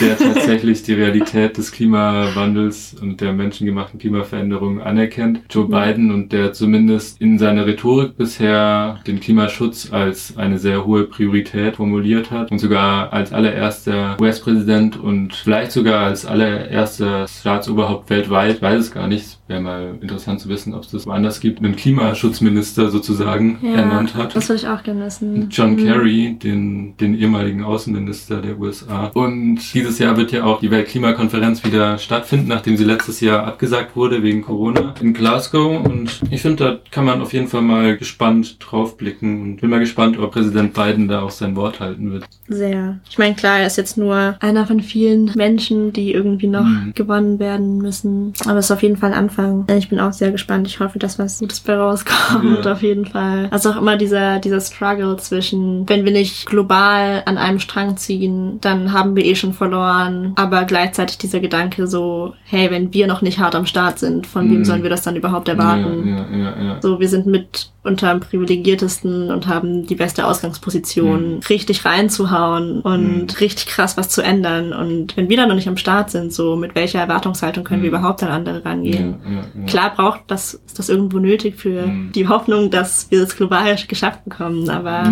[SPEAKER 1] Der tatsächlich die Realität des Klimawandels und der menschengemachten Klimaveränderung anerkennt. Joe Biden und der zumindest in seiner Rhetorik bisher den Klimaschutz als eine sehr hohe Priorität formuliert hat und sogar als allererster US-Präsident und vielleicht sogar als allererster Staatsoberhaupt weltweit weiß es gar nicht. Wäre mal interessant zu wissen, ob es das woanders gibt. Einen Klimaschutzminister sozusagen ja, ernannt hat.
[SPEAKER 2] Das würde ich auch gerne wissen.
[SPEAKER 1] John mhm. Kerry, den, den ehemaligen Außenminister der USA. Und dieses Jahr wird ja auch die Weltklimakonferenz wieder stattfinden, nachdem sie letztes Jahr abgesagt wurde wegen Corona in Glasgow. Und ich finde, da kann man auf jeden Fall mal gespannt drauf blicken und bin mal gespannt, ob Präsident Biden da auch sein Wort halten wird.
[SPEAKER 2] Sehr. Ich meine, klar, er ist jetzt nur einer von vielen Menschen, die irgendwie noch mhm. gewonnen werden müssen. Aber es ist auf jeden Fall ein Anfang. Ich bin auch sehr gespannt. Ich hoffe, dass was Gutes bei rauskommt, ja. auf jeden Fall. Also auch immer dieser, dieser Struggle zwischen, wenn wir nicht global an einem Strang ziehen, dann haben wir eh schon verloren. Aber gleichzeitig dieser Gedanke so, hey, wenn wir noch nicht hart am Start sind, von mhm. wem sollen wir das dann überhaupt erwarten?
[SPEAKER 1] Ja, ja, ja,
[SPEAKER 2] so, wir sind mit unter dem privilegiertesten und haben die beste Ausgangsposition, mhm. richtig reinzuhauen und mhm. richtig krass was zu ändern. Und wenn wir dann noch nicht am Start sind, so mit welcher Erwartungshaltung können wir mhm. überhaupt an andere rangehen? Ja, ja, Klar braucht das, ist das irgendwo nötig für mhm. die Hoffnung, dass wir das global geschafft bekommen, aber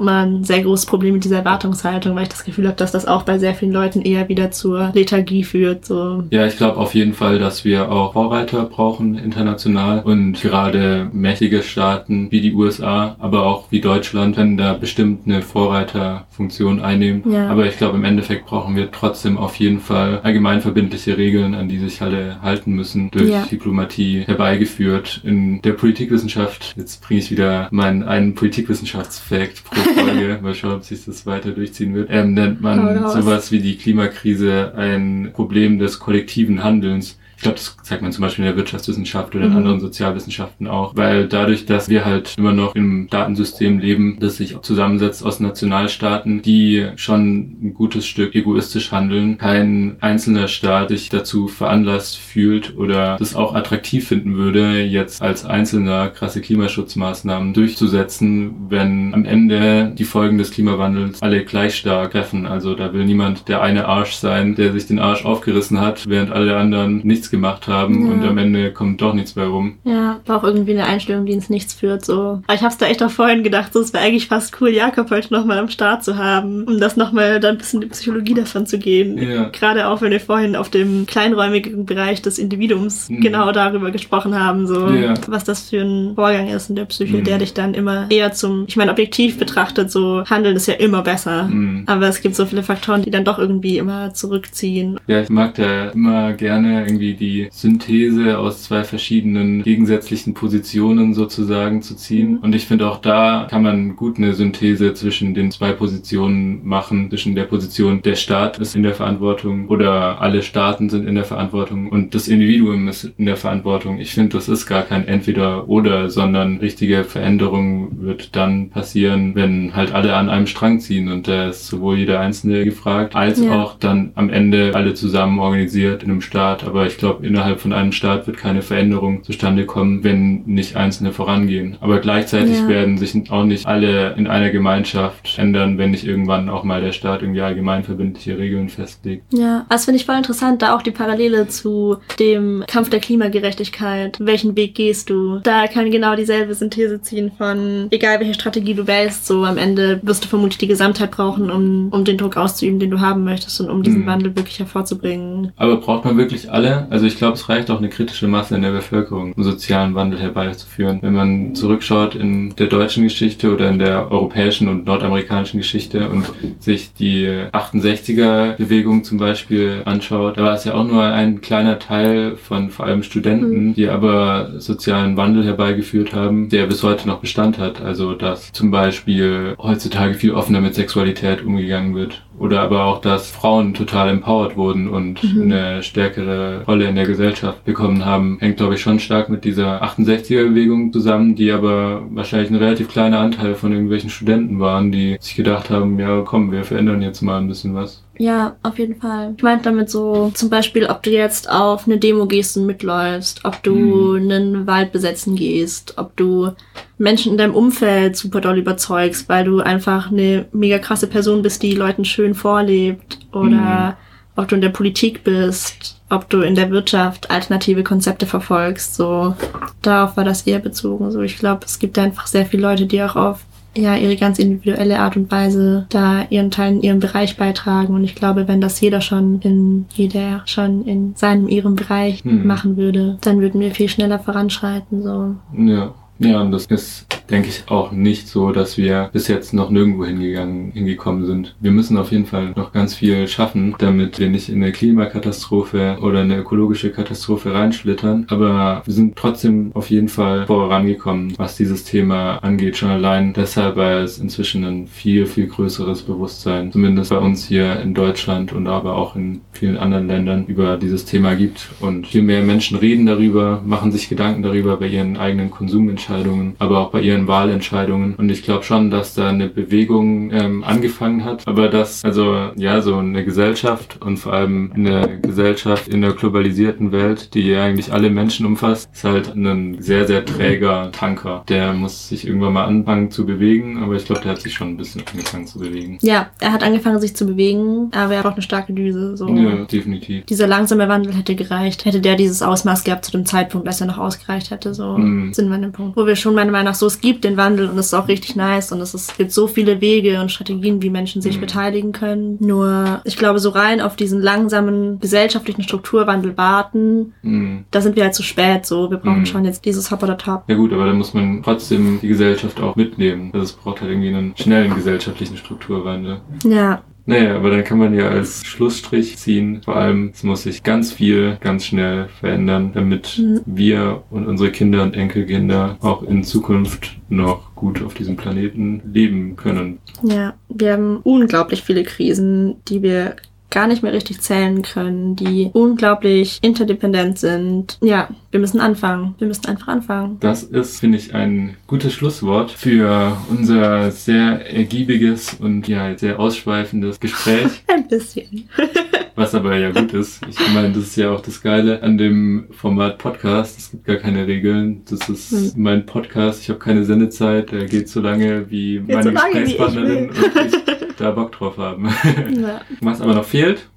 [SPEAKER 2] immer ein sehr großes Problem mit dieser Erwartungshaltung, weil ich das Gefühl habe, dass das auch bei sehr vielen Leuten eher wieder zur Lethargie führt. So.
[SPEAKER 1] Ja, ich glaube auf jeden Fall, dass wir auch Vorreiter brauchen international und gerade mächtige Staaten wie die USA, aber auch wie Deutschland können da bestimmt eine Vorreiterfunktion einnehmen. Ja. Aber ich glaube im Endeffekt brauchen wir trotzdem auf jeden Fall allgemeinverbindliche Regeln, an die sich alle halten müssen, durch ja. Diplomatie herbeigeführt. In der Politikwissenschaft, jetzt bringe ich wieder meinen einen Politikwissenschaftsfakt pro Folge, mal schauen, ob sich das weiter durchziehen wird, ähm, nennt man sowas wie die Klimakrise ein Problem des kollektiven Handelns. Ich glaube, das zeigt man zum Beispiel in der Wirtschaftswissenschaft oder in mhm. anderen Sozialwissenschaften auch, weil dadurch, dass wir halt immer noch im Datensystem leben, das sich zusammensetzt aus Nationalstaaten, die schon ein gutes Stück egoistisch handeln, kein einzelner Staat sich dazu veranlasst fühlt oder das auch attraktiv finden würde, jetzt als einzelner krasse Klimaschutzmaßnahmen durchzusetzen, wenn am Ende die Folgen des Klimawandels alle gleich stark treffen. Also da will niemand der eine Arsch sein, der sich den Arsch aufgerissen hat, während alle anderen nichts nichts gemacht haben ja. und am Ende kommt doch nichts mehr rum.
[SPEAKER 2] Ja, war auch irgendwie eine Einstellung, die ins Nichts führt. So. Aber ich hab's da echt auch vorhin gedacht, so, es wäre eigentlich fast cool, Jakob heute nochmal am Start zu haben, um das nochmal dann ein bisschen die Psychologie davon zu gehen. Ja. Gerade auch, wenn wir vorhin auf dem kleinräumigen Bereich des Individuums mhm. genau darüber gesprochen haben, so ja. was das für ein Vorgang ist in der Psyche, mhm. der dich dann immer eher zum, ich meine, objektiv betrachtet, so Handeln ist ja immer besser. Mhm. Aber es gibt so viele Faktoren, die dann doch irgendwie immer zurückziehen.
[SPEAKER 1] Ja, ich mag da immer gerne irgendwie die Synthese aus zwei verschiedenen gegensätzlichen Positionen sozusagen zu ziehen. Mhm. Und ich finde auch da kann man gut eine Synthese zwischen den zwei Positionen machen, zwischen der Position, der Staat ist in der Verantwortung oder alle Staaten sind in der Verantwortung und das Individuum ist in der Verantwortung. Ich finde, das ist gar kein Entweder oder, sondern richtige Veränderung wird dann passieren, wenn halt alle an einem Strang ziehen und da ist sowohl jeder Einzelne gefragt, als ja. auch dann am Ende alle zusammen organisiert in einem Staat. Aber ich glaube, glaube, innerhalb von einem Staat wird keine Veränderung zustande kommen, wenn nicht Einzelne vorangehen. Aber gleichzeitig ja. werden sich auch nicht alle in einer Gemeinschaft ändern, wenn nicht irgendwann auch mal der Staat irgendwie allgemeinverbindliche Regeln festlegt.
[SPEAKER 2] Ja, das finde ich voll interessant, da auch die Parallele zu dem Kampf der Klimagerechtigkeit. Welchen Weg gehst du? Da kann genau dieselbe Synthese ziehen von, egal welche Strategie du wählst, so am Ende wirst du vermutlich die Gesamtheit brauchen, um, um den Druck auszuüben, den du haben möchtest und um diesen mhm. Wandel wirklich hervorzubringen.
[SPEAKER 1] Aber braucht man wirklich alle? Also ich glaube, es reicht auch eine kritische Masse in der Bevölkerung, um sozialen Wandel herbeizuführen. Wenn man zurückschaut in der deutschen Geschichte oder in der europäischen und nordamerikanischen Geschichte und sich die 68er-Bewegung zum Beispiel anschaut, da war es ja auch nur ein kleiner Teil von vor allem Studenten, mhm. die aber sozialen Wandel herbeigeführt haben, der bis heute noch Bestand hat. Also dass zum Beispiel heutzutage viel offener mit Sexualität umgegangen wird oder aber auch, dass Frauen total empowered wurden und mhm. eine stärkere Rolle in der Gesellschaft bekommen haben, hängt, glaube ich, schon stark mit dieser 68er-Bewegung zusammen, die aber wahrscheinlich ein relativ kleiner Anteil von irgendwelchen Studenten waren, die sich gedacht haben, ja komm, wir verändern jetzt mal ein bisschen was.
[SPEAKER 2] Ja, auf jeden Fall. Ich meinte damit so, zum Beispiel, ob du jetzt auf eine Demo gehst und mitläufst, ob du mhm. einen Wald besetzen gehst, ob du Menschen in deinem Umfeld super doll überzeugst, weil du einfach eine mega krasse Person bist, die Leuten schön vorlebt, oder mhm. ob du in der Politik bist, ob du in der Wirtschaft alternative Konzepte verfolgst, so. Darauf war das eher bezogen, so. Ich glaube, es gibt einfach sehr viele Leute, die auch auf ja ihre ganz individuelle Art und Weise da ihren Teil in ihrem Bereich beitragen. Und ich glaube, wenn das jeder schon in jeder schon in seinem ihrem Bereich hm. machen würde, dann würden wir viel schneller voranschreiten. So.
[SPEAKER 1] Ja. Ja, und das ist, denke ich, auch nicht so, dass wir bis jetzt noch nirgendwo hingegangen, hingekommen sind. Wir müssen auf jeden Fall noch ganz viel schaffen, damit wir nicht in eine Klimakatastrophe oder eine ökologische Katastrophe reinschlittern. Aber wir sind trotzdem auf jeden Fall vorangekommen, was dieses Thema angeht. Schon allein deshalb, weil es inzwischen ein viel, viel größeres Bewusstsein, zumindest bei uns hier in Deutschland und aber auch in vielen anderen Ländern über dieses Thema gibt. Und viel mehr Menschen reden darüber, machen sich Gedanken darüber bei ihren eigenen Konsumentscheidungen Entscheidungen, aber auch bei ihren Wahlentscheidungen. Und ich glaube schon, dass da eine Bewegung ähm, angefangen hat, aber dass also ja so eine Gesellschaft und vor allem eine Gesellschaft in der globalisierten Welt, die eigentlich alle Menschen umfasst, ist halt ein sehr sehr träger Tanker. Der muss sich irgendwann mal anfangen zu bewegen, aber ich glaube, der hat sich schon ein bisschen angefangen zu bewegen.
[SPEAKER 2] Ja, er hat angefangen sich zu bewegen, aber er braucht eine starke Düse. So.
[SPEAKER 1] Ja, definitiv.
[SPEAKER 2] Dieser langsame Wandel hätte gereicht, hätte der dieses Ausmaß gehabt zu dem Zeitpunkt, als er noch ausgereicht hätte. So mm. sind wir an dem Punkt wo wir schon meiner Meinung nach so, es gibt den Wandel und es ist auch richtig nice und es, ist, es gibt so viele Wege und Strategien, wie Menschen sich mhm. beteiligen können. Nur, ich glaube, so rein auf diesen langsamen gesellschaftlichen Strukturwandel warten, mhm. da sind wir halt zu spät so. Wir brauchen mhm. schon jetzt dieses Hop oder Top.
[SPEAKER 1] Ja gut, aber da muss man trotzdem die Gesellschaft auch mitnehmen. Also es braucht halt irgendwie einen schnellen gesellschaftlichen Strukturwandel.
[SPEAKER 2] Ja,
[SPEAKER 1] naja, aber dann kann man ja als Schlussstrich ziehen. Vor allem, es muss sich ganz viel, ganz schnell verändern, damit mhm. wir und unsere Kinder und Enkelkinder auch in Zukunft noch gut auf diesem Planeten leben können.
[SPEAKER 2] Ja, wir haben unglaublich viele Krisen, die wir gar nicht mehr richtig zählen können, die unglaublich interdependent sind. Ja, wir müssen anfangen. Wir müssen einfach anfangen.
[SPEAKER 1] Das ist, finde ich, ein gutes Schlusswort für unser sehr ergiebiges und ja, sehr ausschweifendes Gespräch.
[SPEAKER 2] ein bisschen.
[SPEAKER 1] Was aber ja gut ist. Ich meine, das ist ja auch das Geile an dem Format Podcast. Es gibt gar keine Regeln. Das ist hm. mein Podcast. Ich habe keine Sendezeit. Der geht so lange, wie meine so Gesprächspartnerin und ich da Bock drauf haben. Ja. Was aber noch fehlt,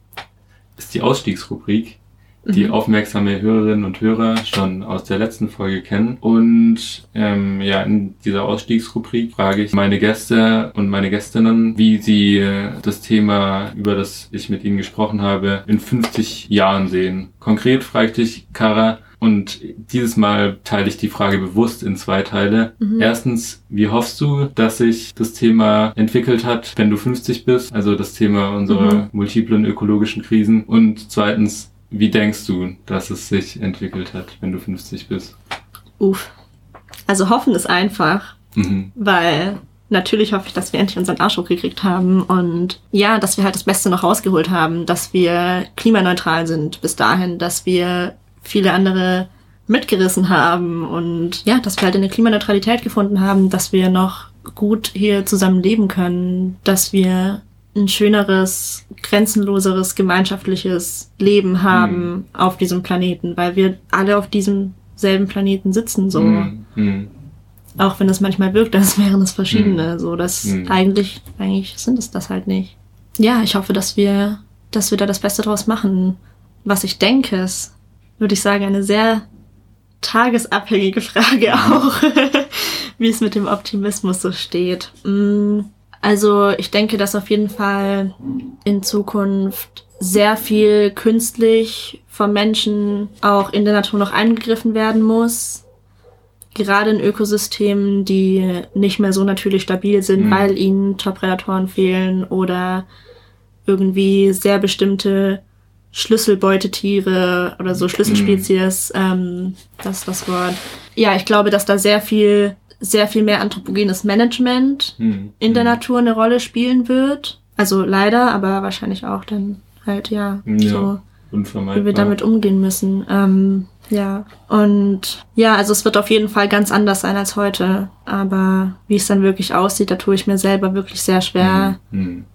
[SPEAKER 1] ist die Ausstiegsrubrik, die mhm. aufmerksame Hörerinnen und Hörer schon aus der letzten Folge kennen. Und ähm, ja, in dieser Ausstiegsrubrik frage ich meine Gäste und meine Gästinnen, wie sie äh, das Thema, über das ich mit ihnen gesprochen habe, in 50 Jahren sehen. Konkret frage ich dich, Kara, und dieses Mal teile ich die Frage bewusst in zwei Teile. Mhm. Erstens, wie hoffst du, dass sich das Thema entwickelt hat, wenn du 50 bist? Also das Thema unserer mhm. multiplen ökologischen Krisen. Und zweitens, wie denkst du, dass es sich entwickelt hat, wenn du 50 bist?
[SPEAKER 2] Uff. Also hoffen ist einfach, mhm. weil natürlich hoffe ich, dass wir endlich unseren Arsch hochgekriegt haben und ja, dass wir halt das Beste noch rausgeholt haben, dass wir klimaneutral sind bis dahin, dass wir viele andere mitgerissen haben und ja, dass wir halt eine Klimaneutralität gefunden haben, dass wir noch gut hier zusammen leben können, dass wir ein schöneres, grenzenloseres, gemeinschaftliches Leben haben
[SPEAKER 1] Mhm.
[SPEAKER 2] auf diesem Planeten, weil wir alle auf diesem selben Planeten sitzen, so.
[SPEAKER 1] Mhm. Mhm.
[SPEAKER 2] Auch wenn es manchmal wirkt, als wären es verschiedene, so, das
[SPEAKER 1] Mhm.
[SPEAKER 2] eigentlich, eigentlich sind es das halt nicht. Ja, ich hoffe, dass wir, dass wir da das Beste draus machen. Was ich denke, ist, würde ich sagen, eine sehr tagesabhängige Frage auch, wie es mit dem Optimismus so steht. Mm, Also ich denke, dass auf jeden Fall in Zukunft sehr viel künstlich vom Menschen auch in der Natur noch eingegriffen werden muss. Gerade in Ökosystemen, die nicht mehr so natürlich stabil sind,
[SPEAKER 1] Mhm.
[SPEAKER 2] weil ihnen Top-Predatoren fehlen oder irgendwie sehr bestimmte Schlüsselbeutetiere oder so Schlüsselspezies, ähm, das ist das Wort. Ja, ich glaube, dass da sehr viel, sehr viel mehr anthropogenes Management
[SPEAKER 1] Mhm.
[SPEAKER 2] in der
[SPEAKER 1] Mhm.
[SPEAKER 2] Natur eine Rolle spielen wird. Also leider, aber wahrscheinlich auch dann halt, ja,
[SPEAKER 1] Ja,
[SPEAKER 2] so wie wir damit umgehen müssen. Ähm, ja, und ja, also es wird auf jeden Fall ganz anders sein als heute. Aber wie es dann wirklich aussieht, da tue ich mir selber wirklich sehr schwer,
[SPEAKER 1] Mhm.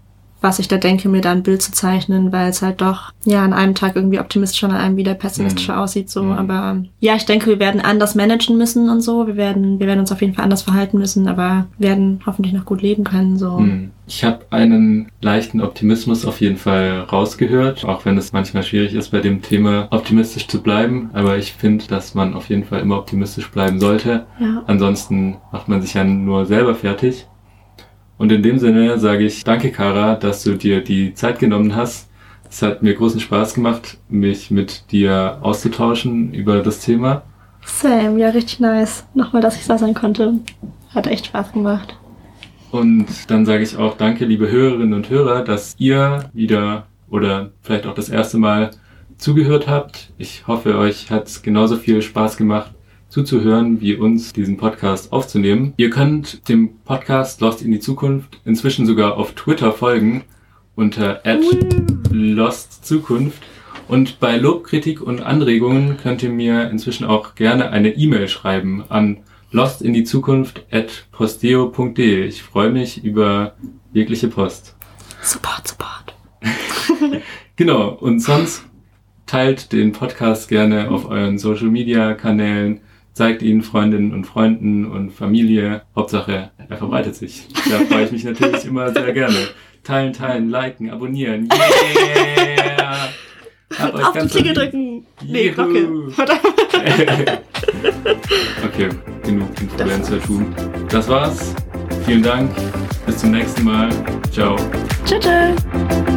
[SPEAKER 2] Was ich da denke, mir da ein Bild zu zeichnen, weil es halt doch, ja, an einem Tag irgendwie optimistischer, an einem wieder pessimistischer
[SPEAKER 1] Mhm.
[SPEAKER 2] aussieht, so.
[SPEAKER 1] Mhm.
[SPEAKER 2] Aber ja, ich denke, wir werden anders managen müssen und so. Wir werden, wir werden uns auf jeden Fall anders verhalten müssen, aber werden hoffentlich noch gut leben können, so.
[SPEAKER 1] Hm. Ich habe einen leichten Optimismus auf jeden Fall rausgehört, auch wenn es manchmal schwierig ist, bei dem Thema optimistisch zu bleiben. Aber ich finde, dass man auf jeden Fall immer optimistisch bleiben sollte.
[SPEAKER 2] Ja.
[SPEAKER 1] Ansonsten macht man sich ja nur selber fertig. Und in dem Sinne sage ich danke, Kara, dass du dir die Zeit genommen hast. Es hat mir großen Spaß gemacht, mich mit dir auszutauschen über das Thema.
[SPEAKER 2] Sam, ja, richtig nice. Nochmal, dass ich da sein konnte. Hat echt Spaß gemacht.
[SPEAKER 1] Und dann sage ich auch danke, liebe Hörerinnen und Hörer, dass ihr wieder oder vielleicht auch das erste Mal zugehört habt. Ich hoffe, euch hat es genauso viel Spaß gemacht zuzuhören, wie uns diesen Podcast aufzunehmen. Ihr könnt dem Podcast Lost in die Zukunft inzwischen sogar auf Twitter folgen unter @lostzukunft. Und bei Lob, Kritik und Anregungen könnt ihr mir inzwischen auch gerne eine E-Mail schreiben an lostinDieZukunft@posteo.de. Ich freue mich über jegliche Post.
[SPEAKER 2] Support, support.
[SPEAKER 1] Genau, und sonst teilt den Podcast gerne auf euren Social Media Kanälen, zeigt ihn Freundinnen und Freunden und Familie. Hauptsache, er verbreitet sich. Da freue ich mich natürlich immer sehr gerne. Teilen, teilen, liken, abonnieren. Yeah! Hab euch
[SPEAKER 2] Auf die
[SPEAKER 1] ganz
[SPEAKER 2] Klinge
[SPEAKER 1] lieb.
[SPEAKER 2] drücken. Nee. Glocke. Verdammt.
[SPEAKER 1] okay, genug Influencer-Tum. Das war's. Vielen Dank. Bis zum nächsten Mal. Ciao.
[SPEAKER 2] Tschüss. tschüss.